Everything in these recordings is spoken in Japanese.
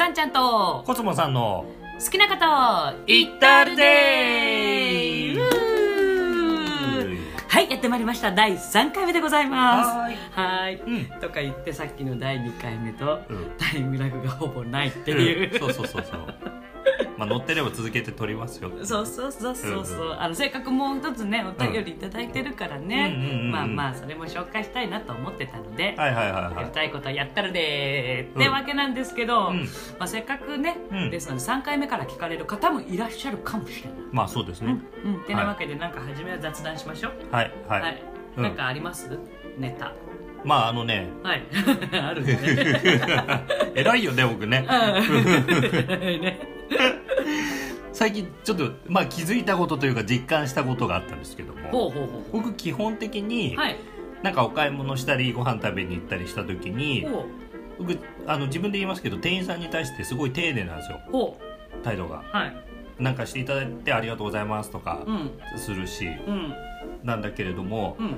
さんちゃんと。コスモさんの好きな方いったるではいやってまいりました。第3回目でございます。はーい。はーい。うん。とか言ってさっきの第2回目と、うん。タイムラグがほぼないっていう、そうそうそうそうまあ乗ってれば続けて撮りますよ。そうそうそうそうそう、うんあのせっかくもう一つねお便りいただいてるからね、うんうんうんうん。まあまあそれも紹介したいなと思ってたので、はいはいはいやはりたいことはやったるでー。うん。ってわけなんですけど、うん。まあ、せっかくね、うん。ですので3回目から聞かれる方もいらっしゃるかもしれない。いまあそうですね。うん、うん、てなわけでなんか初めは雑談しましょう。はいはい、はい。うん。なんかあります？ネタ。まああのね。はい。あるね。偉いよね僕ね。うん。ね 最近ちょっとまあ気づいたことというか実感したことがあったんですけどもほうほうほ僕基本的にう。はい。なんかお買い物したりご飯食べに行ったりした時にほ僕あの自分で言いますけど店員さんに対してすごい丁寧なんですよ態度がう。はい。なんかしていただいてありがとうございますとかうん。するし、うん。なんだけれどもうん。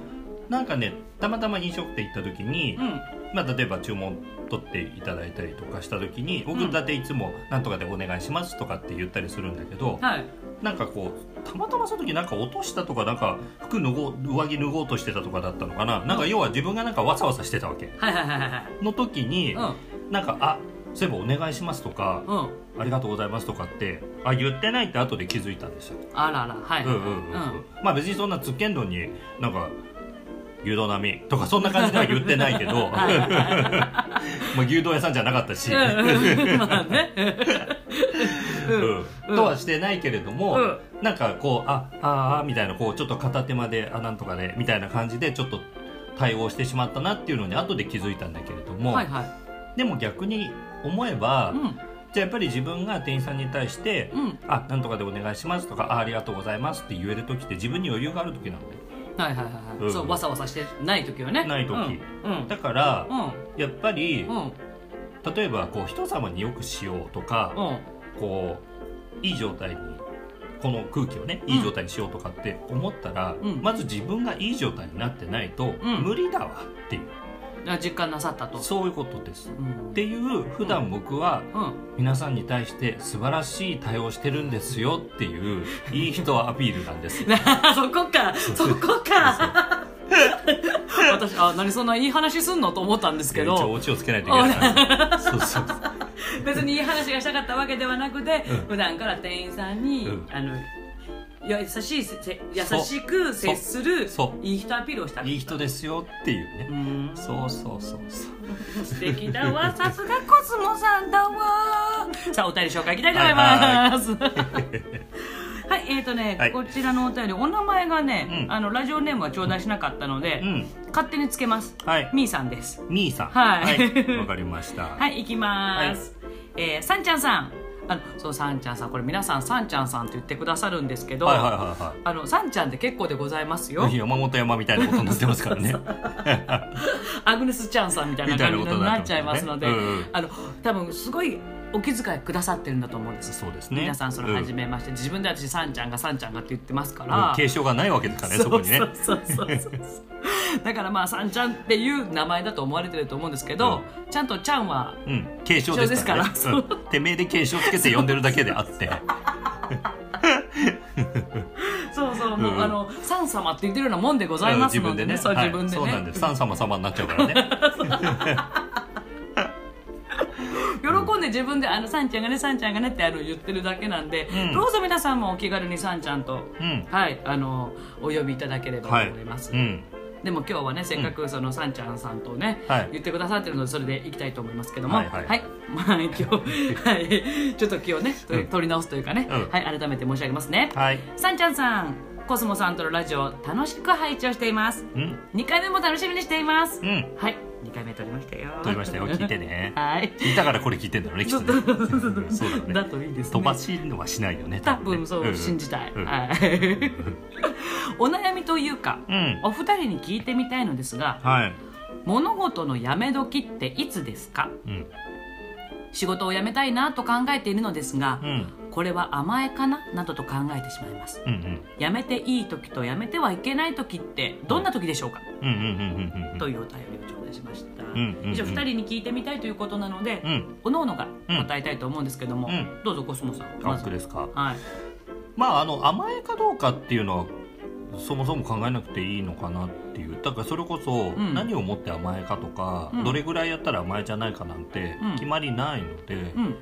なんかねたまたま飲食店行った時に、うん。まあ、例えば注文取っていただいたりとかした時にうん僕だっていつも「なんとかでお願いします」とかって言ったりするんだけど、はい。なんかこうたまたまその時なんか落としたとかなんか服脱ごう上着脱ごうとしてたとかだったのかな？なんか要は自分がなんかわさわさしてたわけはいはいはいはい。の時に、うん。なんか「あそういえばお願いします」とかうん。「ありがとうございます」とかってあ言ってないって後で気づいたんですよ。あらら。はい。うんうんうんうんまあ別にそんなつっけんどんになんか牛丼並みとかそんな感じでは言ってないけど。まあ牛丼屋さんじゃなかったし、うんまあね。うん。とはしてないけれども、うん。なんかこうあああみたいなこうちょっと片手間であなんとかでみたいな感じでちょっと対応してしまったなっていうのに後で気づいたんだけれども、はいはい。でも逆に思えば、うん。じゃあやっぱり自分が店員さんに対してうん。「あなんとかでお願いします」とかあ「ありがとうございます」って言える時って自分に余裕がある時なのねはいはいはいはい、うん。そうわさわさしてない時はね。ない時。うん。うん。だからうん。やっぱりうん。例えばこう人様によくしようとかうん。こういい状態にこの空気をねいい状態にしようとかって思ったら、うん。まず自分がいい状態になってないとうん。無理だわっていう、あ実感なさったと。そういうことです。うん。っていう普段僕はうん。皆さんに対して素晴らしい対応してるんですよっていう いい人アピールなんです。そこか。そこか。私あ何そんないい話すんのと思ったんですけ一応どオチをつけないといけない。そうそう。別にいい話がしたかったわけではなくて、うん。普段から店員さんに、うん。あの優しいせせ優しく接するそう。いい人アピールをしたいい人ですよっていうね。うん。そうそうそうそう。素敵だわ。さすがコスモさんだわ。さあお便り紹介いきたいと思います。はい えーとね、はい。こちらのお便りお名前がね、うん。あのラジオネームは頂戴しなかったので、うん。勝手につけます。はい。みーさんです。みーさん。はい。わかりました。はいいきます、えーさんちゃんさんあのそうさんちゃんさんこれ皆さんさんちゃんさんと言ってくださるんですけど、はいはいはいはい。あのさんちゃんって結構でございますよ山本山みたいなことになってますからね。アグネス・チャンさんみたいな感じになっちゃいますので、みたいなことになってあの多分すごいお気遣いくださってるんだと思うんですそうですね。皆さんその初め、めまして、自分で私さんちゃんがさんちゃんがって言ってますかうんら、継承がないわけですからね、そこにね。そうそうそうそうそう だからまあさんちゃんっていう名前だと思われてると思うんですけど、ちゃんとちゃんはうん、継承ですからね。かてめえで継承つけて呼んでるだけであって。そうそうもう、うんあのさん様って言ってるようなもんでございますのでね,、そうはい自分でね、そうなんです。三様様になっちゃうからね。喜んで自分であのさんちゃんがねさんちゃんがねってあの言ってるだけなんで、うん。どうぞ皆さんもお気軽にさんちゃんとうん。はいあのお呼びいただければとはい。思います、うん。でも今日はねせっかくそのさんちゃんさんとね、はい。言ってくださってるのでそれでいきたいと思いますけどもはいはい。まあ今日はい。ちょっと気をね取り直すというかね、うん。はい改めて申し上げますね、はい。さんちゃんさんコスモさんとのラジオ楽しく拝聴していますうん。2回目も楽しみにしています、うん。はい2回目撮りましたよ撮りましたよ。聞いてね。はい聞いたからこれ聞いてんだろうね、きっとね。うんそうだろうだね。といいですね飛ばしのはしないよね。多分そう、ん信じたい、うんはい お悩みというかうん。お二人に聞いてみたいのですがはい。物事のやめ時っていつですか？うん。仕事を辞めたいなと考えているのですがうん。これは甘えかな？などと考えてしまいます。うんうん。やめていい時とやめてはいけない時ってどんな時でしょうか、うんうんうんうんうんというお便りを頂戴しました、んうんうん以上2人に聞いてみたいということなので、うん。おのおのが答えたいと思うんですけども、うん。どうぞコスモさんあまず。僕ですか。はい。まああの甘えかどうかっていうのはそもそも考えなくていいのかなっていう。だからそれこそん。何をもって甘えかとか、うん。どれぐらいやったら甘えじゃないかなんてうん。決まりないので、うん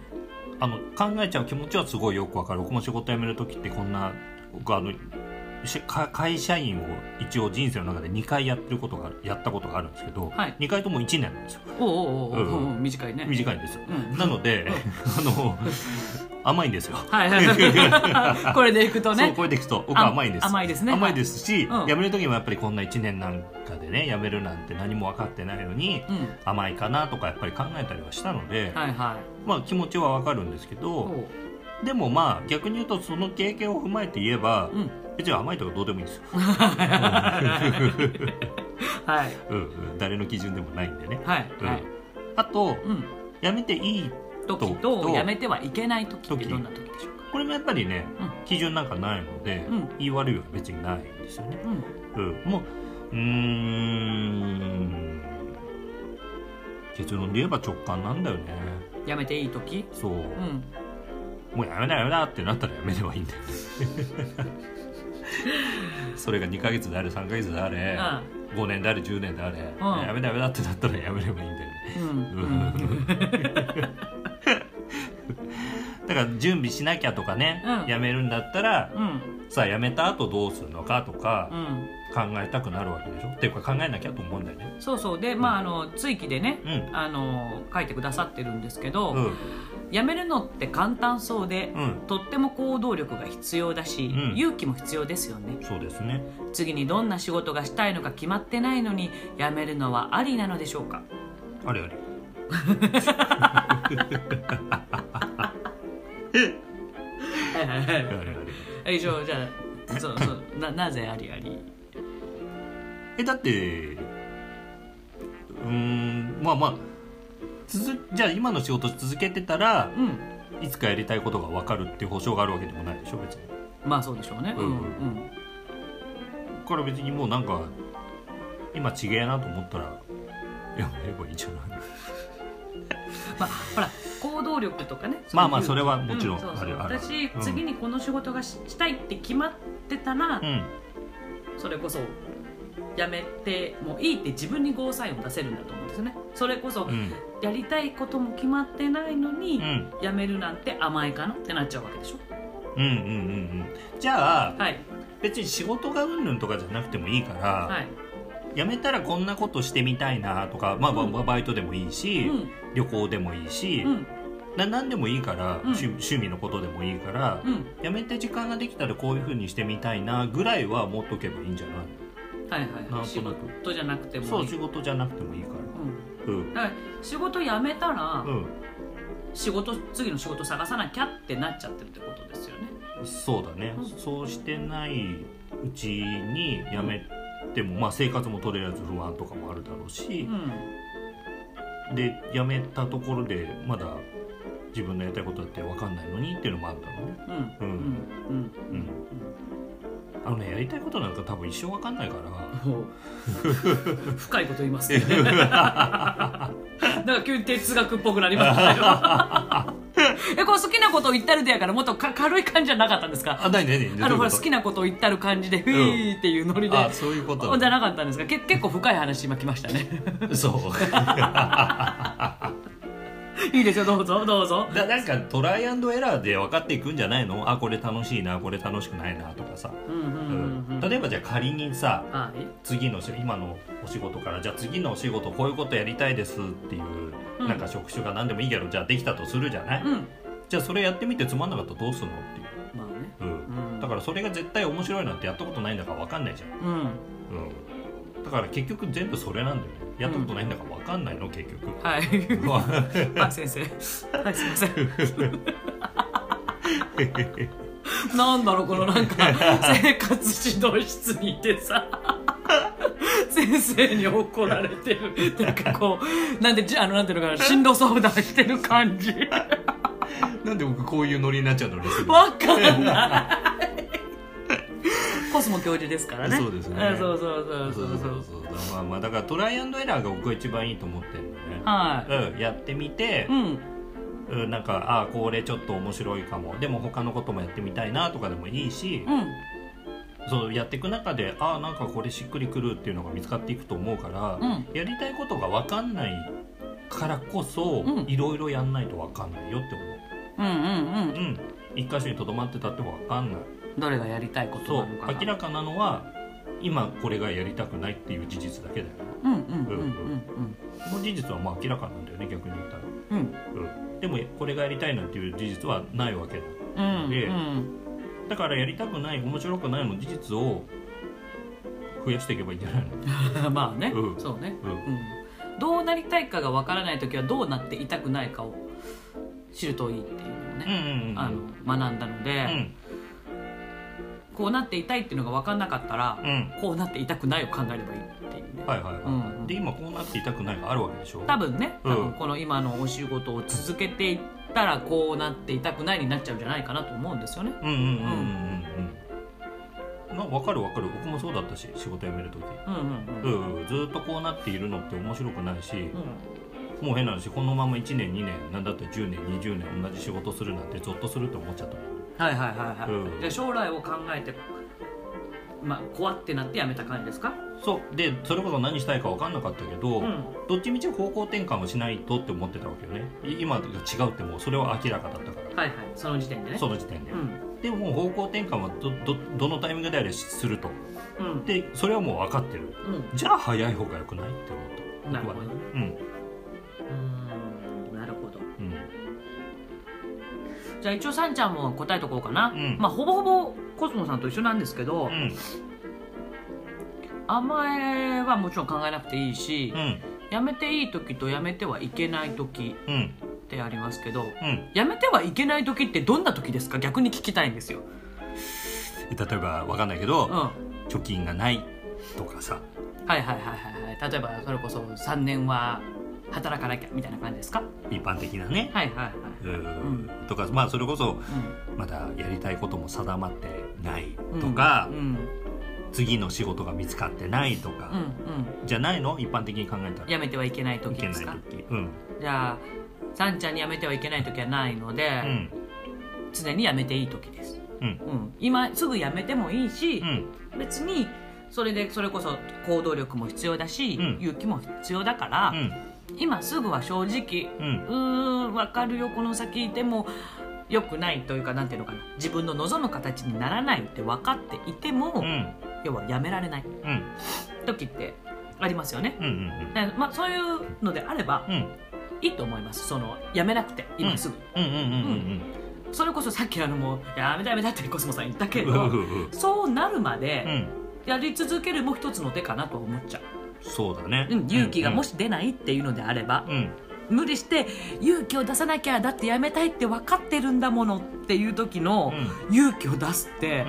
あの考えちゃう気持ちはすごいよくわかる。僕も仕事辞める時ってこんな僕あの会社員を一応人生の中で2回やってることがやったことがあるんですけど、はい。2回とも1年なんですよ。おうおうおう。おう、うんうん短いね。短いんですよ、うん。なので、あの甘いんですよ。はい。はいはいこれでいくとそうねこれでいくと。僕は甘いんです。甘いですね。甘いですし、うん。辞める時もやっぱりこんな1年なんかでね辞めるなんて何も分かってないのに、うん。甘いかなとかやっぱり考えたりはしたので、はいはい。まあ気持ちは分かるんですけど、でもまあ逆に言うとその経験を踏まえて言えば、うん。別に甘いとかどうでもいいんですよ、はい。うん。うん、誰の基準でもないんでね、はい。うん。はい。あとうん。辞めていい時とやめてはいけない時ってどんな時でしょうか？これもやっぱりね、うん。基準なんかないので、うん。言い悪いは別にないんですよね、うん。うん、もううーん。結論で言えば直感なんだよね。やめていい時？そう、うん。もうやめなやめなってなったらやめればいいんだよ それが2ヶ月であれ3ヶ月であれ、5年であれ10年であれ、うん。やめなやめなってなったらやめればいいんだよね。うん。うん だから準備しなきゃとかね、うん。やめるんだったらうん。さあやめた後どうするのかとかうん。考えたくなるわけでしょ？っていうか考えなきゃと思うんだよね。そうそう。でまああの追記でねうん。あの書いてくださってるんですけど、うん。やめるのって簡単そうで、うん。とっても行動力が必要だし、うん。勇気も必要ですよね。そうですね。次にどんな仕事がしたいのか決まってないのに辞めるのはありなのでしょうか？あれあれ はいはいはい。あれじゃあそうそうななぜありあり？えだってうーんまあまあ続じゃあ今の仕事続けてたらうんいつかやりたいことが分かるっていう保証があるわけでもないでしょ別に。まあそうでしょうね。うんううん。んだから別にもうなんか今ちげえなと思ったらやめればいいんじゃないまあほら行動力とかねまあまあそれはもちろんあるある。私、うん。次にこの仕事がししたいって決まってたら、うん。それこそやめてもいいって自分にゴーサインを出せるんだと思うんですよね。それこそうん。やりたいことも決まってないのに、うん。やめるなんて甘えかなってなっちゃうわけでしょ。うんうんうんうん。じゃあはい。別に仕事がうんぬんとかじゃなくてもいいから、はい辞めたらこんなことしてみたいなとか、まあ、うん。ババイトでもいいし、うん。旅行でもいいし、うん。な何でもいいから、うん。趣趣味のことでもいいから、うん。辞めて時間ができたらこういうふうにしてみたいなぐらいは持っとけばいいんじゃないはいはいなん仕事じゃなくてもそう仕事じゃなくてもいいから。うん。うん。だから仕事辞めたら、うん。仕事次の仕事探さなきゃってなっちゃってるってことですよね。そうだね、うん。そうしてないうちに辞めても、まあ、生活もとりあえず不安とかもあるだろうしう、んで辞めたところでまだ自分のやりたいことだって分かんないのにっていうのもあるだろうね。うんううんんうんうん。あのねやりたいことなんか多分一生分かんないから。深いこと言いますね。なんか急に哲学っぽくなりましたよえこう好きなことを言ったるでやからもっとか軽い感じじゃなかったんですか？あ何何何あのほら好きなことを言ったる感じでふーっていうノリで、あそういうこと。じゃなかったんですか？け結構深い話今来ましたね。そう。いいですよどうぞどうぞ。だなんかトライアンドエラーで分かっていくんじゃないの？あこれ楽しいなこれ楽しくないなとかさ、例えばじゃあ仮にさはい。次のし今のお仕事からじゃあ次のお仕事こういうことやりたいですっていう、うん。なんか職種が何でもいいけどじゃあできたとするじゃない、うん。じゃあそれやってみてつまんなかったらどうするのっていう、まあね。うん。うん。だからそれが絶対面白いなんてやったことないんだから分かんないじゃん、うん。うん、だから結局全部それなんだよね。やったことないんだから分かんないの結局、はい。はい先生。はいすいません。なんだろうこのなんか生活指導室にいてさ先生に怒られてる。なんかこうなんでじあのなんていうのかな進路相談してる感じ。なんで僕こういうノリになっちゃうのにするわかんない。コスモ教授ですからね。そうですね。んそうそうそうそう。そうそうまあまあだからトライアンドエラーが僕は一番いいと思ってるのね。はうん、やってみてい、うん。うん、なんかああこれちょっと面白いかも。でも他のこともやってみたいなとかでもいいし、うんそうやっていく中でああなんかこれしっくりくるっていうのが見つかっていくと思うから、うん。やりたいことが分かんないからこそ、うん。いろいろやんないと分かんないよってう。んうんうん。思ううん。一箇所にとどまってたっても分かんない。どれがやりたいことなのかな明らかなのは今これがやりたくないっていう事実だけだようんうんうんうんこの事実はまあ明らかなんだよね逆に言ったら、うん。うん、でもこれがやりたいなんていう事実はないわけだ。うんうん。でうんだからやりたくない面白くないの事実を増やしていけばいいんじゃないの？まあね、うん。そうね、うん。うん、どうなりたいかがわからない時はどうなっていたくないかを知るといいっていうのをうんね、うんうん。あの学んだので、うん。こうなっていたいっていうのが分かんなかったら、うん。こうなっていたくないを考えればいいっていうね、はいはいはい、うん。で今こうなっていたくないがあるわけでしょ？多分ね、うん。多分この今のお仕事を続けていったらこうなっていたくないになっちゃうんじゃないかなと思うんですよね。うんうんうんうんうんうん。な分かる分かる。僕もそうだったし仕事辞める時。うんうんうん。うん、ずーっとこうなっているのって面白くないし、うん。もう変な話このまま1年2年なんだったら10年20年同じ仕事するなんてゾッとするって思っちゃったはいはいはいはい、うん。で将来を考えてまあ怖ってなってやめた感じですか？そう。でそれこそ何したいか分かんなかったけど、うん。どっちみち方向転換をしないとって思ってたわけよね。い今が違うってもうそれは明らかだったから、はいはい。その時点でね。その時点で、うん。でも方向転換はどどどのタイミングであれすると。うん。でそれはもう分かってる。うん。じゃあ早い方が良くないって思ったなるほどね。うん。うーん。なるほど。うん。じゃあ一応さんちゃんも答えとこうかな、うん。まあほぼほぼコスモさんと一緒なんですけど、うん。甘えはもちろん考えなくていいし、うん。やめていい時とやめてはいけない時うんってありますけどうん。やめてはいけない時ってどんな時ですか？逆に聞きたいんですよ、例えば分かんないけど、貯金がないとかさ。いはいはいはいはい。例えばそれこそ3年は働かなきゃみたいな感じですか？一般的なね、はいはいはい。うん。とかまあそれこそまだやりたいことも定まってないとか、うんうん次の仕事が見つかってないとか、うんうん。じゃないの？一般的に考えたら。やめてはいけないいけない時。ですか時うん。じゃあさんちゃんにやめてはいけない時はないので、うん。常にやめていい時です、うん。うん、今すぐやめてもいいしう、ん。別にそれでそれこそ行動力も必要だし、うん。勇気も必要だから、うん。今すぐは正直うん。うーん分かるよこの先いても良くないというかなんていうのかな。自分の望む形にならないって分かっていても、うん。要はやめられない。うん。時ってありますよね、うんうんでまあ、そういうのであればうん。いいと思います。そのやめなくて今すぐ、うん。うんうんそれこそさっきあのもうやめたやめたってコスモさん言ったけうんど、うんうん。そうなるまうでん。やり続けるも一つの手かなと思っちゃそうだね。う、うん、勇気がもしし出ないっていうのであれば、うん無理して勇気を出さなきゃだってやめたいって分かってるんだものっていう時の勇気を出すって、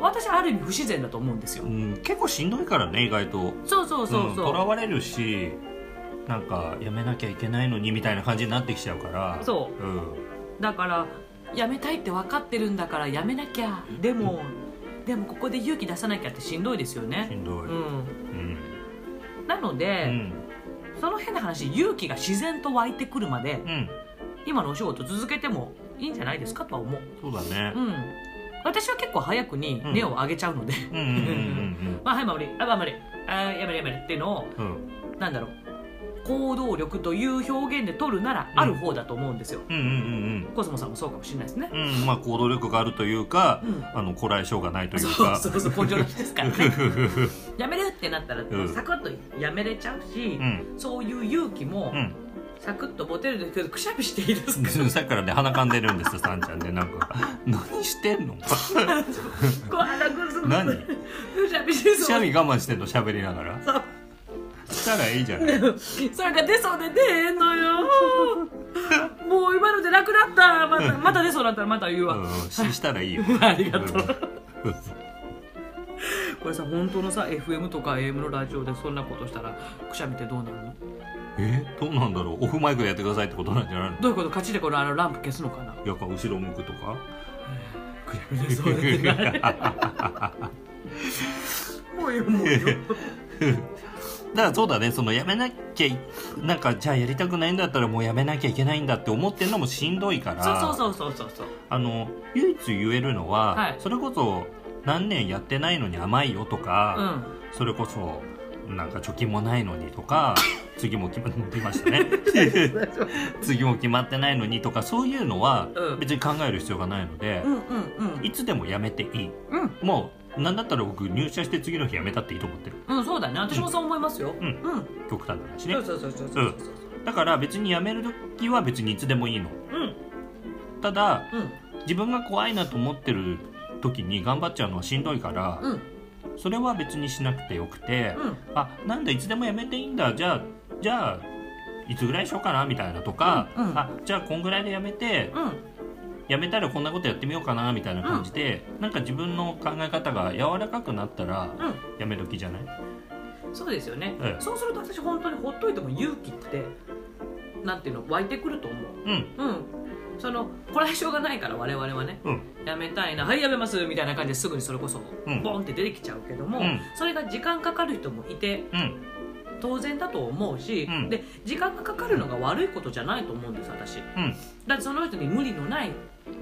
私ある意味不自然だと思うんですよ、うん、うん、結構しんどいからね意外と。そうそうそううんそう、とらわれるしなんかやめなきゃいけないのにみたいな感じになってきちゃうから。そう。うん。だからやめたいって分かってるんだからやめなきゃ。でも、でもここで勇気出さなきゃってしんどいですよしね、んどい、うん、うん。なのうで、んその変な話勇気が自然と湧いてくるまでうん。今のお仕事続けてもいいんじゃないですかとは思う、そうだね。うん、私は結構早くに根を上げちゃうので、まあはい守り。あ守りあやめるやめるっていうのをうんうん。なんだろう行動力という表現で取るならある方だと思うんですよ、うんうんうんコスモさんもそうかもしれないですね、うんうんまあ行動力があるというか、うん。あのこらえ性がないというそうかそうそう根性なしですからね。やめるってなったらうんサクッとやめれちゃうし、うん。そういう勇気もうん。サクッと持てるんですけどくしゃみしていいですか？さっきからね鼻かんでるんですよさんちゃんね。なんか何してんの？こう鼻くす何？くしゃみ我慢してんの？喋りながらしたらいいじゃないそれが出そうで出えんのよ。もう今ので楽だったまたまた出そうだったらまた言うわ、うんししたらいいよ。ありがとう。うん。これさ本当のさ FM とか AM のラジオでそんなことしたらくしゃみってどうなるの？え？どうなんだろう？オフマイクでやってくださいってことなんじゃないの？どういうこと？勝ちでこのあのランプ消すのかな？やっぱ後ろ向くとか？そうですね。もうよもうよだからそうだねそのやめなきゃいなんかじゃあやりたくないんだったらもうやめなきゃいけないんだって思ってるのもしんどいからそうそうそうそうそうあの唯一言えるのは、はい。それこそ何年やってないのに甘いよとうか、ん。それこそなんか貯金もないのにとか 次も決まってましたね。次も決まってないのにとかそういうのはうん。別に考える必要がないのでう、んうんうん。いつでもやめていい。うん。もうなんだったら僕入社して次の日やめたっていいと思ってる。うんそうだね。私もそう思いますよ。うん。うん。極端な話ね。そうそうそうそうそうそう。だから別にやめる時は別にいつでもいいの。うん。ただうん。自分が怖いなと思ってる時に頑張っちゃうのはしんどいから、うん。それは別にしなくてよくて、うん。あなんだいつでもやめていいんだ。じゃあじゃあいつぐらいにしようかなみたいなとか、うんうん。あじゃあこんぐらいでやめてうんやめたらこんなことやってみようかなみたいな感じで、なんか自分の考え方が柔らかくなったらうん。やめ時じゃない？そうですよね、ええ。そうすると私本当にほっといても勇気ってなんていうの湧いてくると思う。うん。うん。そのこれはしょうがないから我々はね。うん。やめたいな。はいやめますみたいな感じですぐにそれこそうん。ボンって出てきちゃうけども、うん。それが時間かかる人もいてうん。当然だと思うし、うん。で時間がかかるのが悪いことじゃないと思うんです私。うん。だってその人に無理のない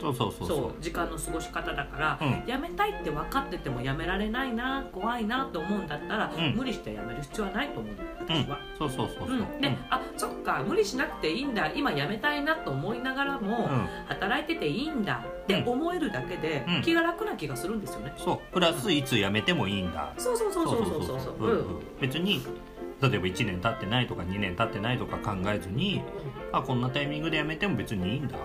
そうそうそうそう。時間の過ごし方だから、うん。やめたいって分かっててもやめられないな怖いなと思うんだったら、うん。無理してやめる必要はないと思ううん私は。そうそうそうそう。うん、で、あそっか無理しなくていいんだ今やめたいなと思いながらも、うん。働いてていいんだって思えるだけで、うん。気が楽な気がするんですよね。そう。プラスいつやめてもいいんだ。そうそうそうそうそうそう。そう。うんうん。別に例えば1年経ってないとか2年経ってないとか考えずにあこんなタイミングでやめても別にいいんだ、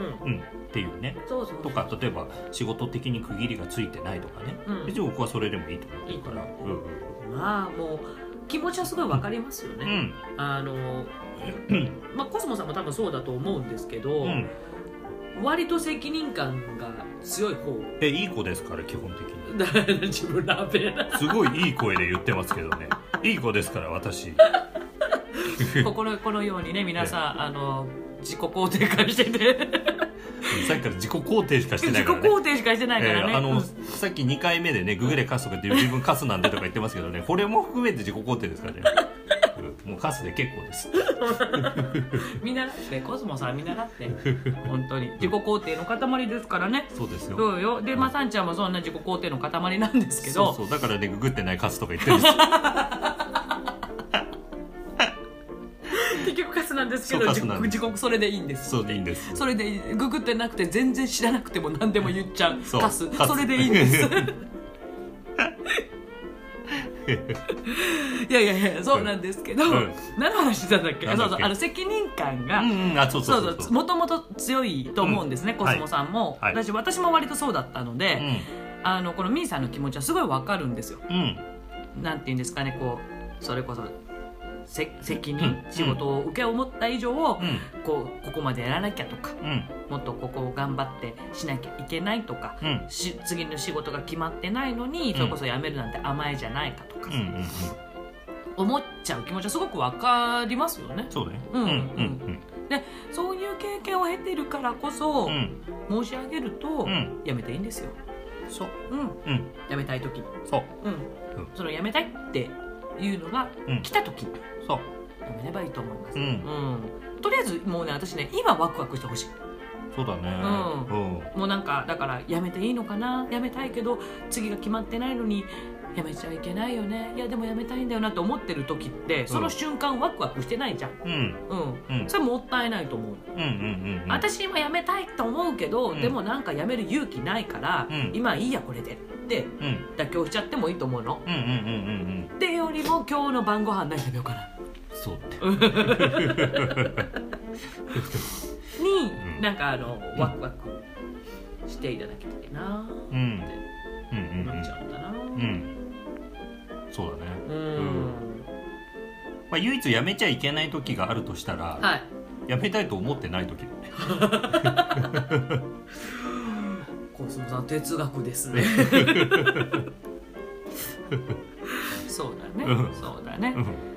うん。うん、っていうね。そうそうとか例えば仕事的に区切りがついてないとかね、うん。別に僕はそれでもいいと思ってるから。まあもう気持ちはすごいわかりますよね。うん。あのうん まあコスモさんも多分そうだと思うんですけど、うん。割と責任感が強い方。えいい子ですから基本的に。自分ラーメン。すごいいい声で言ってますけどね。いい子ですから私。このこのようにね皆さんあの自己肯定感してて。さっきから自己肯定しかして自己ないからね。肯定しかしてないからね、えーあの、うん。さっき2回目でねググレカスとかって自分カスなんでとか言ってますけどねこれも含めて自己肯定ですからね、うん。もうカスで結構です。見習ってコスモさん見習って本当に。自己肯定の塊ですからね。そうですよ。そうよ。でまあさんちゃんもそんな自己肯定の塊なんですけど。そうそう。だからねググってないカスとか言ってるんです なんですけど自そうカスなんです。自己それでいいんですそうでいいんです。それでいいググってなくて全然知らなくても何でも言っちゃう。そうカス。カス。それでいいんです。いやいやいやそうなんですけど、うん。何の話してたんだっけ？そうそうあの責任感が、もともと強いと思うんですね、うん。コスモさんも、はい。私私も割とそうだったので、うん。あのこのミーさんの気持ちはすごいわかるんですよ。うん。なんて言うんですかねこうそれこそせ責任、うん。仕事を受け負った以上、うん。こうここまでやらなきゃとかうん。もっとここを頑張ってしなきゃいけないとか、うん。し次の仕事が決まってないのにそれこそ辞めるなんて甘えじゃないかとか、思っちゃう気持ちはすごくわかりますよね。そうね。うんでそういう経験を経てるからこそ、うん。申し上げると、うん。やめていいんですよ。そう。うん。うん。やめたい時そう。うん、うん。そのやめたいっていうのがうん。来た時、そうやめればいいと思います、うん。うん。とりあえずもうね私ね今ワクワクしてほしい。そうだね。ううん。もうなんかだからやめていいのかな？やめたいけど次が決まってないのにやめちゃいけないよね？いやでもやめたいんだよなと思ってる時ってその瞬間ワクワクしてないじゃん。うん。うん、うん。それもったいないと思う、うんうんうんうん。私今やめたいと思うけど、うん。でもなんかやめる勇気ないから、うん。今いいやこれでってうん。妥協しちゃってもいいと思うの。うんうんうんうんうん。っていうよりも今日の晩ご飯何食べようかなそうね に、うん。なんかあのワクワクしていただきたいなうん。うん。ってうん。うん。思っちゃうんだなうん。そうだね。うん。まあ唯一やめちゃいけない時があるとしたらはい。やめたいと思ってない時。だねコスモさん哲学ですね。そうだね、うん。そうだね、うん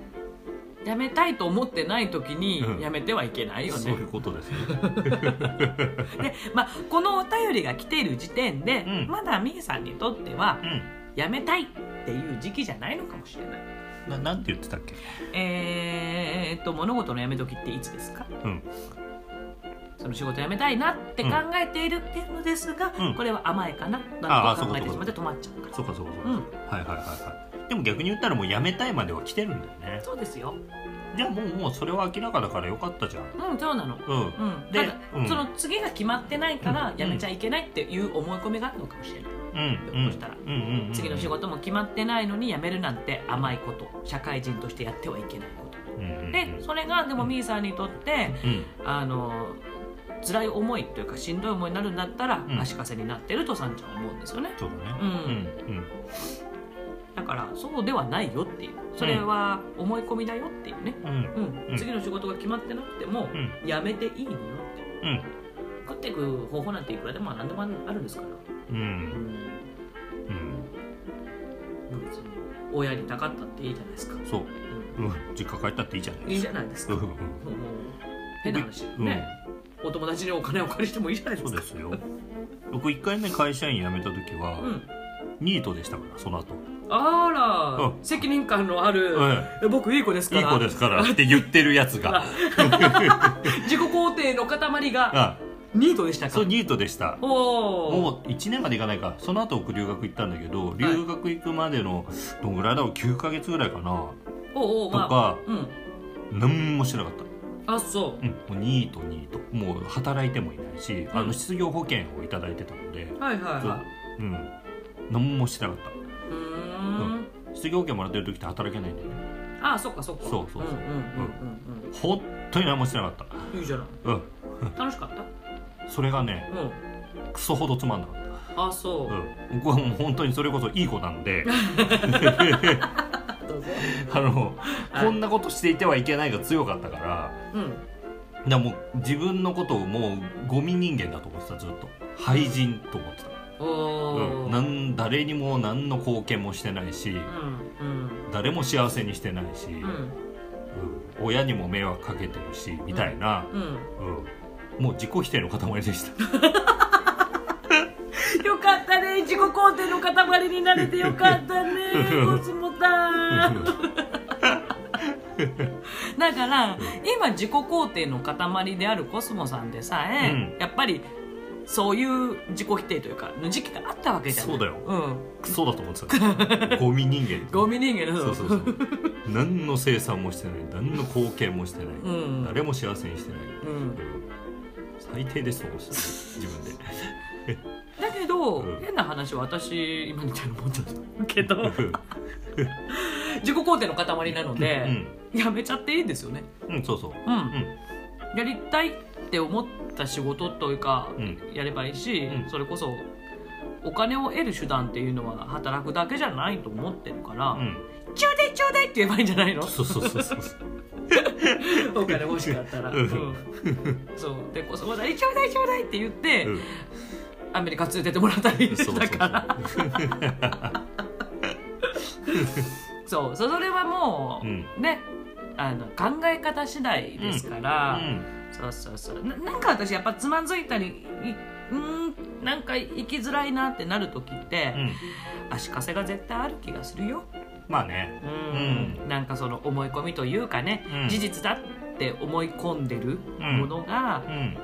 辞めたいと思ってない時にうん。辞めてはいけないよね。そういうことですね。で、まあ、このお便りが来ている時点で、うん。まだみーさんにとってはうん。辞めたいっていう時期じゃないのかもしれない。ななんて言ってたっけ？えー、っと物事の辞め時っていつですか？うん。その仕事辞めたいなって考えているっていうのですが、うんこれは甘えかなあなんとあそうかそうか考えてしまって止まっちゃうからそうかそうかそうか、うんはいはいはいはいでも逆に言ったらもう辞めたいまでは来てるんだよね。そうですよ。じゃあもうもうそれは明らかだからよかったじゃん。うんそうなの。うん。うん、でただ、うん。その次が決まってないからうん辞めちゃいけないっていう思い込みがあるのかもしれない、うんひょっとしたら。うんうんうん。次の仕事も決まってないのに辞めるなんて甘いこと社会人としてやってはいけないこと。うんうんうん。でそれがでもみーさんにとってうんあの辛い思いというかしんどい思いになるんだったらうん。足かせになってるとさんちゃんは思うんですよね。そうだね。うんうんだからそうではないよっていう。それは思い込みだよっていうね、うん。うん。次の仕事が決まってなくてもうん。辞めていいのよってう。ん。食っていく方法なんていくらでも何でもあるんですから、うん。うん、うん。別に親にたかったっていいじゃないですか、そう。ううん。実家帰ったっていいじゃないん、いいじゃないですか、うん。もう変な話うんね、お友達にお金をお借りしてもいいじゃないですか。そうですよ。僕1回目会社員辞めた時はうん、ニートでしたからその後あら、うん。責任感のある、ええ。僕いい子ですから。いい子ですから。って言ってるやつが。自己肯定の塊が あニートでしたか？そうニートでした。おおもう1年までいかないか。その後僕留学行ったんだけど留学行くまでのどんぐらいだろう？9ヶ月ぐらいかな。おおまあとかうん。何もしてなかった。あそう。ん、もうニートニート。もう働いてもいないし、あうん。の失業保険をいただいてたので、うはいはいはい。う。ん。何もしてなかった失業保険もらってる時って働けないんだよね。あそっかそっか。そうそうそう。んうんうんうん本当に何もしてなかった。うんいいじゃない。うん。楽しかった？それがねうん。クソほどつまんなかっあそた、うん、僕はもう本当にそれこそいい子なんで。あのはい。こんなことしていてはいけないが強かったから。うん。だもう自分のことをもうゴミ人間だと思ってたずっと。廃人と思ってた、うん、なん誰にも何の貢献もしてないし、誰も幸せにしてないし、うん。うん。親にも迷惑かけてるしみたいな、うん。うん。もう自己否定の塊でした。よかったね。自己肯定の塊になれてよかったね。コスモタンだから今自己肯定の塊であるコスモさんでさえ、うん。やっぱりそういう自己否定というかの時期があったわけじゃんそうだよ。うん。クソだと思ってた ゴミ人間。ゴミ人間。のそうそうそう。何の生産もしてない。何の貢献もしてない、うん。誰も幸せにしてない、うん。うん最低ですと思ってた自分で。だけど、うん。変な話は私今みたいなもんだけど。自己肯定の塊なので、やめちゃっていいんですよね。うん、うん、そうそう。うん、うん。やりたいって思った仕事というか、うんやればいいし、うん。それこそお金を得る手段っていうのは働くだけじゃないと思ってるから、うん。ちょうだいちょうだいって言えばいいんじゃないの？そうそうそうそうお金欲しかったら、うん。うん。そう。でこそまだちょうだいちょうだいって言って、うん。アメリカ連れてってもらったりそうそうだからそう。それはもう、うん。ねあの考え方次第ですから、うんそうそうそう。ななんか私やっぱつまずいたりいうーんなんか生きづらいなってなる時って、うん。足かせが絶対ある気がするよ。まあね。うん、なんかその思い込みというかね、うん。事実だって思い込んでるものがうん。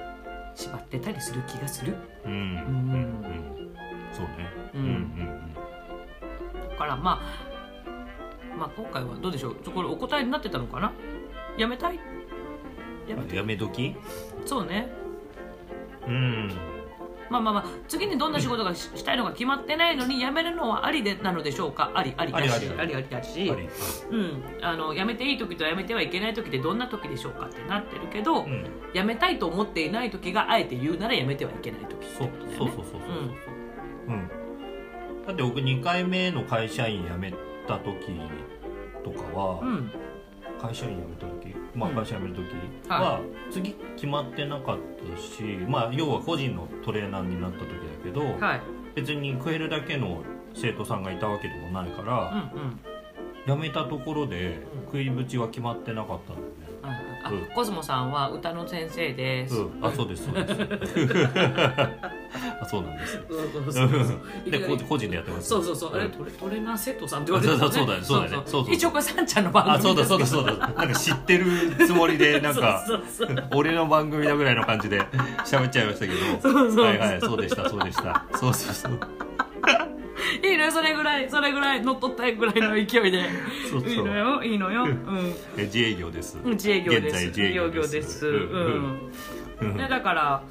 縛ってたりする気がする、うん。うん。うん。うん。そうねうんうん。だからまあまあ今回はどうでしょう？ちょこれお答えになってたのかな？やめたい？やめうんやめ時？そうね。うん。まあまあまあ次にどんな仕事がししたいのか決まってないのに辞めるのはありでなのでしょうか？ありありありだしありありありだしやっぱり。うん、あの辞めていい時と辞めてはいけない時ってどんな時でしょうかってなってるけど、うん。辞めたいと思っていない時があえて言うなら辞めてはいけない時ってそうことだよね。そうそうそうそううんだって僕2回目の会社員辞めた時とかは、うんうん会社員辞めた時、まあ、うん。会社辞める時はは次決まってなかったし、まあ、要は個人のトレーナーになった時だけど、はい。別に食えるだけの生徒さんがいたわけでもないから、うんうん。やめたところで食いぶちは決まってなかったんだよねあ、うん。コスモさんは歌の先生です、うん、あそうですそうです あそうなんです。そうそうそう。そうでこ個人でやってます。そうそうそう、あれん。トレトレーナーセットさんって言われてたそうだよそうだよね。そうそう。一応これさんちゃんの番組あそうだそうだそうだ。なんか知ってるつもりでなんか俺の番組だぐらいの感じで喋っちゃいましたけど。そうそうはいはいそうでしたそうでした。そうそうそう。いいのよそれぐらいそれぐらい乗っ取ったいぐらいの勢いで。いいのよいいのよ。うん。え自営業です。うん自営業です。自営業です。ううんだから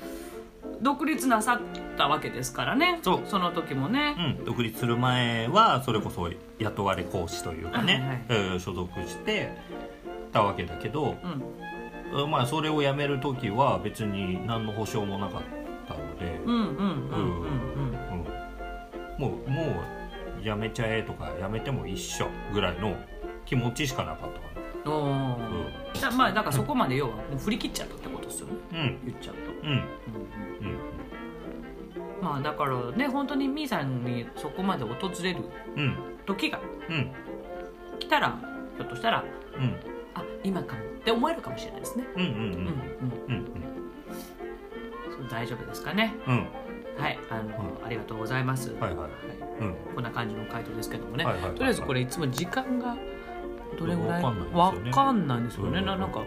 独立なさったわけですからね。そう。その時もね、うん、独立する前はそれこそ雇われ講師というかね、はいえー所属してたわけだけど、うん、まあそれを辞める時は別に何の保証もなかったので、うんうんうんうんうん。うん。もうもう辞めちゃえとか辞めても一緒ぐらいの気持ちしかなかったかおなーだまあだからそこまで要は振り切っちゃったとですよねうん。うん言っちゃうと、うん。うん。うんうん。まあだからね本当にみーさんにそこまで訪れるうん。時がうん。来たらひょっとしたらうん。あ今かもって思えるかもしれないですね。うんうんうん。うんうん。大丈夫ですかね。うん。はいあの、ありがとうございます、はいはい。うん。こんな感じの回答ですけどもね、はいはいはい。とりあえずこれいつも時間がどれぐらい？わかんないですよね。わかんですよね、なうんか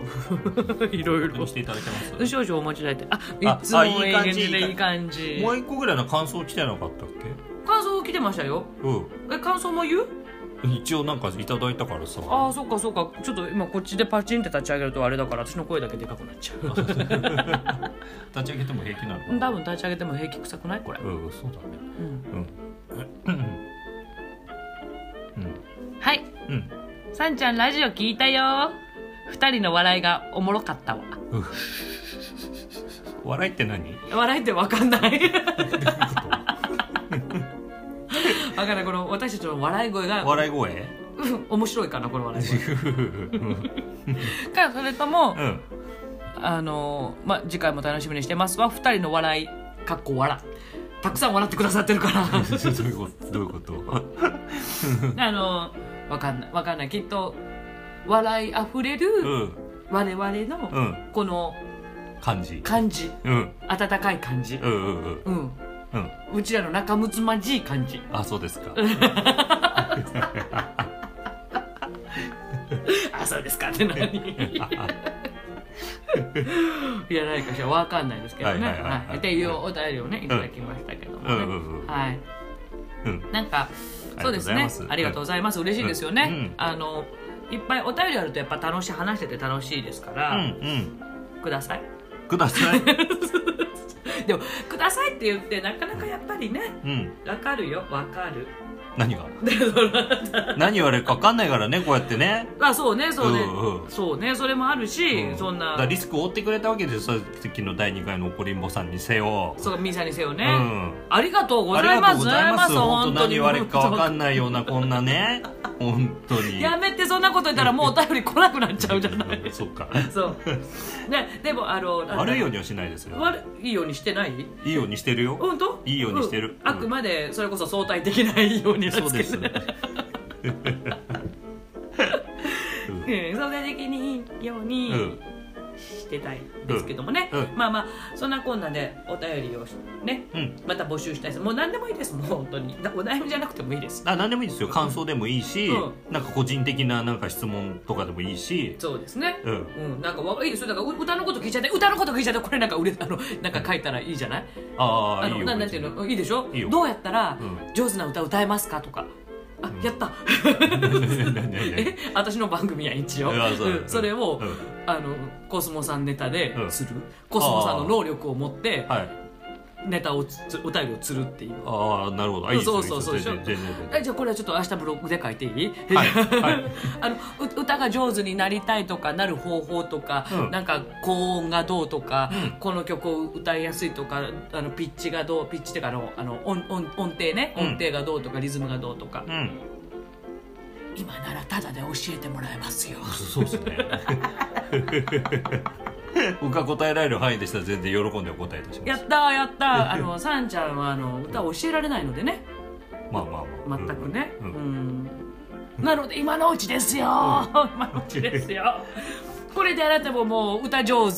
いろいろ。していただけます。少々お待ちいただいて。ああいつもあいいええ感じでいい感じ。もう一個ぐらいの感想来てなかったっ感想来てましたよ。けうえ感想も言う？ん一応なんかいただいたからさ。ああそっかそっか。ちょっと今こっちでパチンって立ち上げるとあれだから私の声だけでかくなっちゃう。立ち上げても平気なの多分立ち上げても平気臭くないこれ、うんそうだね。うん、うん。うん。はい。うんさんちゃんラジオ聞いたよ。二人の笑いがおもろかったわ。うん。笑いって何？笑いってわかんない。わかんない。この私たちの笑い声が笑い声？うん面白いかなこの笑い声。う んかそれとも、うん。あのまあ次回も楽しみにしてますわ。二人の笑いかっこ笑。たくさん笑ってくださってるから。どういうこと？どういうこと？あのわかんない。わかんない。きっと笑いあふれうるん。我々のうん。この感じ。感じ。うん。温かい感じ。うんうんうん。うん。うん。うちらの仲睦まじい感じ。あそうですか。あそうですかって何？いやないかしらわかんないですけどね。はいはいはいはい。はい。っていうお便りをねいただきましたけどもね、うんうんうん。はい。うん。なんかそうですね。あありがとうございます。嬉しいですよね、うん。うん。あのいっぱいお便りあるとやっぱ楽しい話してて楽しいですかうら、んうん。ください。ください。でもくださいって言ってなかなかやっぱりねうん。わかるよ。わかる何が？何言われるか分かんないからねこうやってね。あそうねそうね、うんうんそうねそれもあるし、うん。そんな。リスクを負ってくれたわけですよさっきの第2回の怒りんぼさんにせよ。そうミーさんにせよね、うん。ありがとうごありざいますがとうございます本当何言われるか分かんないようなこんなね。本当に。やめてそんなこと言ったらもうお便り来なくなっちゃうじゃない。そっか。そう。ねでもあの悪いようにはしないですよ。悪いようにしてない？いいようにしてるよ。本当いいようにしてる。ん。あくまでそれこそ相対的ないいようにそうです。ね うん相対的にいいようにうんしてたいですけどもね、うん。うん。まあまあそんなこんなでお便りをねうん。また募集したいです。もう何でもいいです。もう本当に。だお悩みじゃなくてもいいです。あ何でもいいですよ。感想でもいいし、うなんか個人的ななんか質問とかでもいいし。そうですね。うん。うん、なんかわいいですよ。だからう歌のこと聞いちゃって歌のこと聞いちゃってこれなんか売れあのなんか書いたらいいじゃない？ああいいよななんていうの？いいでしょ？いいよ。どうやったらうん。上手な歌歌えますかとか。あ、うん。やった。え え？私の番組や一応。それを、うんあのコスモさんネタでうん。釣る、コスモさんの能力を持ってはい。ネタをつつお便りを釣るっていう。ああなるほど。あいいそうそうそうじゃあこれはちょっと明日ブログで書いていい、はい。はい。あのう歌が上手になりたいとかなる方法とか、うん。なんか高音がどうとか、うん。この曲を歌いやすいとかあのピッチがどうピッチっていうかあのあの音音音程ね？うん。音程がどうとかリズムがどうとか、うん今ならタダで教えてもらえますよ。そうですね。僕が答えられる範囲でしたら全然喜んでお答えいたします。やったーやったー。あのさんちゃんはあの歌を教えられないのでね。まあまあまあ。全くね。ううん。ん、なので今のうちですよ、今のうちですよ。これであなたももう歌上手。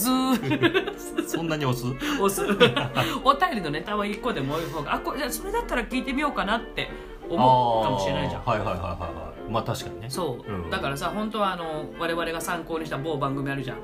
そんなに押す？押す。お便りのネタは一個でも多い方が。あこれじゃあそれだったら聞いてみようかなって思うかもしれないじゃん。はいはいはいはいはいまあ確かにね。そう、うん。だからさ本当はあの我々が参考にした某番組あるじゃん。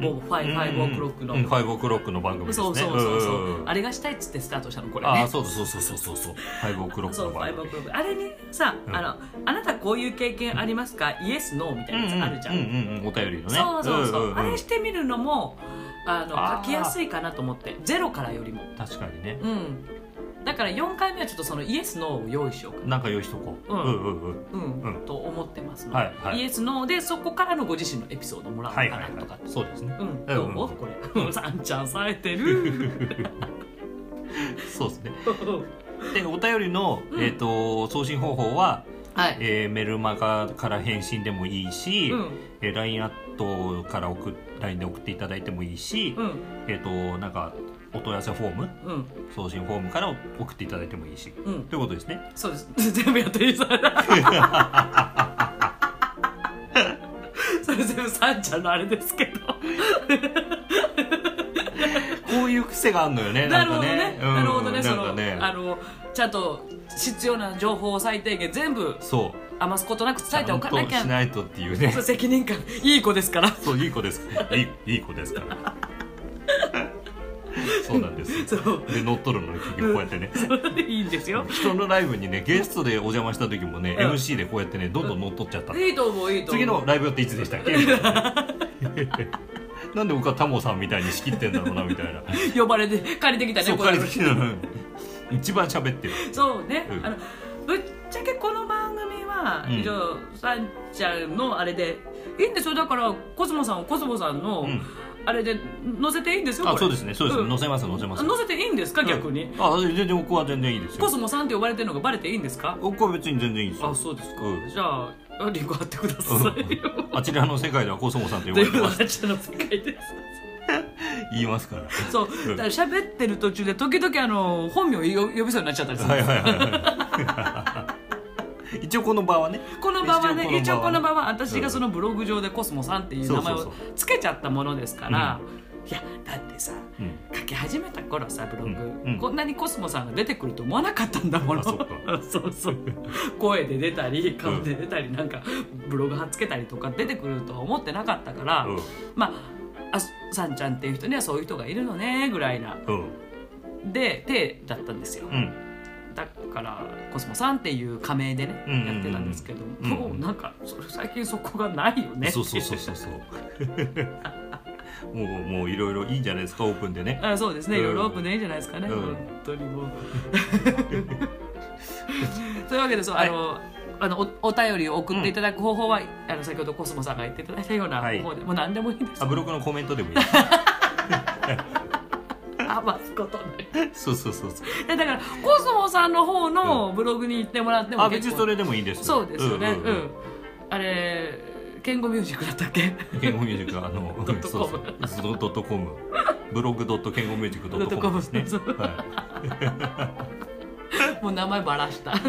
某ファイ five o'clock の、うん five o'clock の番組ですね。そうそうそうそう、んんん。あれがしたいっつってスタートしたのこれああねそうそうそうそうそうそう。 five o'clock そうファイの番組ブオクロック。あれにさ、うん。あのあなたこういう経験ありますか？イエスノーみたいなやつあるじゃん、うんうんうんうんお便りのね。そうそうそう,、んんん。あれしてみるのもあの書きやすいかなと思って。ゼロからよりも。確かにね。うんだから4回目はちょっとそのイエスノーを用意しようかな。んか用意しとこう。うん。うんうんうん。うん、うん。と思ってますので、はいはい。イエスノーでそこからのご自身のエピソードもらおうかはいはいはなとか、い。そうですね。うん、うんどう、これ。さんちゃんさえてる。そうですね。でお便りの、うん。えー、と送信方法は、はい、えーメルマガから返信でもいいし、うん。えー LINE アットから送っ LINE で送っていただいてもいいし、うん。えっ、となんかお問い合わせフォームうん。送信フォームから送っていただいてもいいしうん。ということですね。そうです。全部やっていいそれそれ全部さんちゃんのあれですけど。こういう癖があるのよねなるほどね。うん。なるほどね。そのねあのちゃんと必要な情報を最低限全部そう。余すことなくち伝えておかなきゃ。しないとっていうね。責任感。いい子ですから。そういい子です。いいいい子ですからそうなんです。そう。で乗っ取るのに結局こうやってね。いいんですよ。人のライブにねゲストでお邪魔した時もね、うん。MC でこうやってねどんどん乗っ取っちゃった、いいと思ういいと思う。次のライブっていつでしたっけ？なんで僕はタモさんみたいに仕切ってんだろうなみたいな。呼ばれて借りてきたねそうこれ借りてきたの。一番喋ってる。そうね、うん。あのぶっちゃけこの番組は、うん。以上さんちゃんのあれでいいんですよ。だからコスモさんをコスモさんの、うんあれで載せていいんですよこれ。あそうですねそうです。ね、ん。載せます載せます。載せていいんですか逆に、あ全然僕は全然いいですよ。コスモさんって呼ばれてるのがバレていいんですか？僕は別に全然いいですよ。あそうですか、うん。じゃあリンク貼ってくださいよ。あちらの世界ではコスモさんと呼ばれてます。形の世界です。言いますから。そう。だから喋ってる途中で時々あの本名を呼呼びそうになっちゃったりするんです。はいはいはい 一応この場はね。この場はね一一応この場はね。応この場は私がそのブログ上でコスモさんっていう名前をつけちゃったものですからいやだってさうん。書き始めた頃さブログ、こんなにコスモさんが出てくると思わなかったんだもの。あ そうそう。声で出たり顔で出たりなんかブログ貼っつけたりとか出てくるとは思ってなかったから、うん。まああさんちゃんっていう人にはそういう人がいるのねぐらいな。うん。ででだったんですよ、うんだからコスモさんっていう仮名でね、うんうんうん。やってたんですけど、うん。もうなんか最近そこがないよね。そうそうそうそうそう。もうもういろいろいいんじゃないですかオープンでね。あそうですね、うん。いろいろオープンでいいんじゃないですかね、うん。本当にもう というわけでそう、はい。あのあのおお便りを送っていただく方法は、あの先ほどコスモさんが言っていただいたようなはい。方法で、もう何でもいいです。あブログのコメントでもいいです 余すことない。そうそうそうそう。えだからコスモさんの方のブログに行ってもらってもあ別にそれでもいいです。そうですよね。うんん、ううん。うん。あれケンゴミュージックだったっけ？ケンゴミュージックあの ドットコム。そうそう。ドットコム。ブログドットケンゴミュージックドットコムですね。は もう名前ばらした。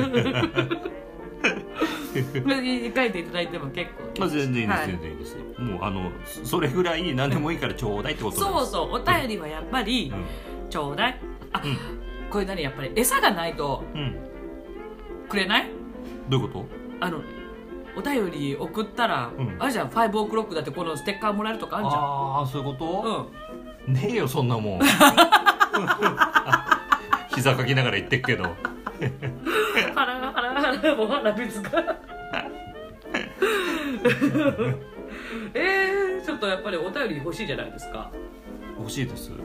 書いていただいても結構いまあ全然いいです、はい。全然いいですもうあのそれぐらい何でもいいからちょうだいってことそうそうお便りはやっぱり、ちょうだい。あ、うん。これ何やっぱり餌がないとうん、うん、くれない？どういうこあのお便り送ったら、うん。あれじゃん。5オクロックだってこのステッカーもらえるとかあとるじゃん。ああそういうこうん。と、ねえよそんなもん。膝かきながら言ってっけど。ハラハラハラもう鼻水が えー、ちょっとやっぱりお便り欲しいじゃないですか。欲しいです。う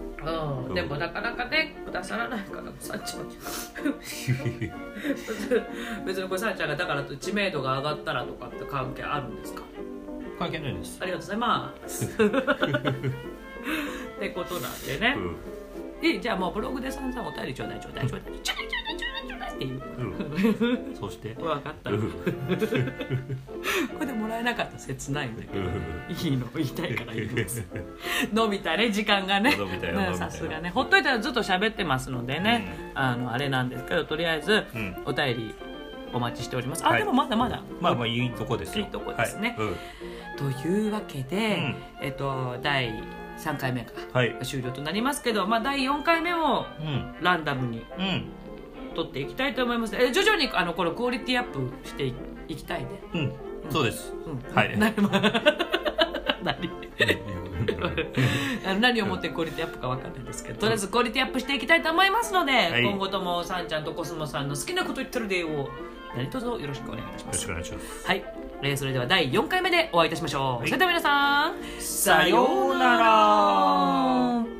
ん。でもなかなかねくださらないからさんちゃん 別にこれさんちゃんがだからと知名度が上がったらとかって関係あるんですか？関係ないです、ありがとうございます。ってことなんでね。う、ん。いいじゃあもうブログで散々お便りちょうだいちょうだい。ちょうだいちょうだいちょうだいちょうだいちょうだいっていう。うん、そして。分かったこうんれでもらえなかったら切ないんだけど。うん。いいの言いたいから言います。伸びたね時間がね。さすがね。ほっといたらずっと喋ってますのでね、あのあれなんですけどとりあえずうん。お便りお待ちしております。あ、はい。でもまだまだ。まあまあいいとこですよ。いいとこですね。はいうん。というわけで、うん。えっと第3回目がはい。終了となりますけど、まあ、第4回目もうん。ランダムにうん。取っていきたいと思います。え徐々にあのこのクオリティアップしていいきたいね、うんそうです。うん、はい。な何を もってクオリティアップか分かんないんですけどとりあえずクオリティアップしていきたいと思いますので、い。今後ともさんちゃんとコスモさんの好きなこと言ってるでを何卒よろしくお願いいたします。よろしくお願いします。はい、えーそれでは第4回目でお会いいたしましょう、はい。それでは皆さんさようなら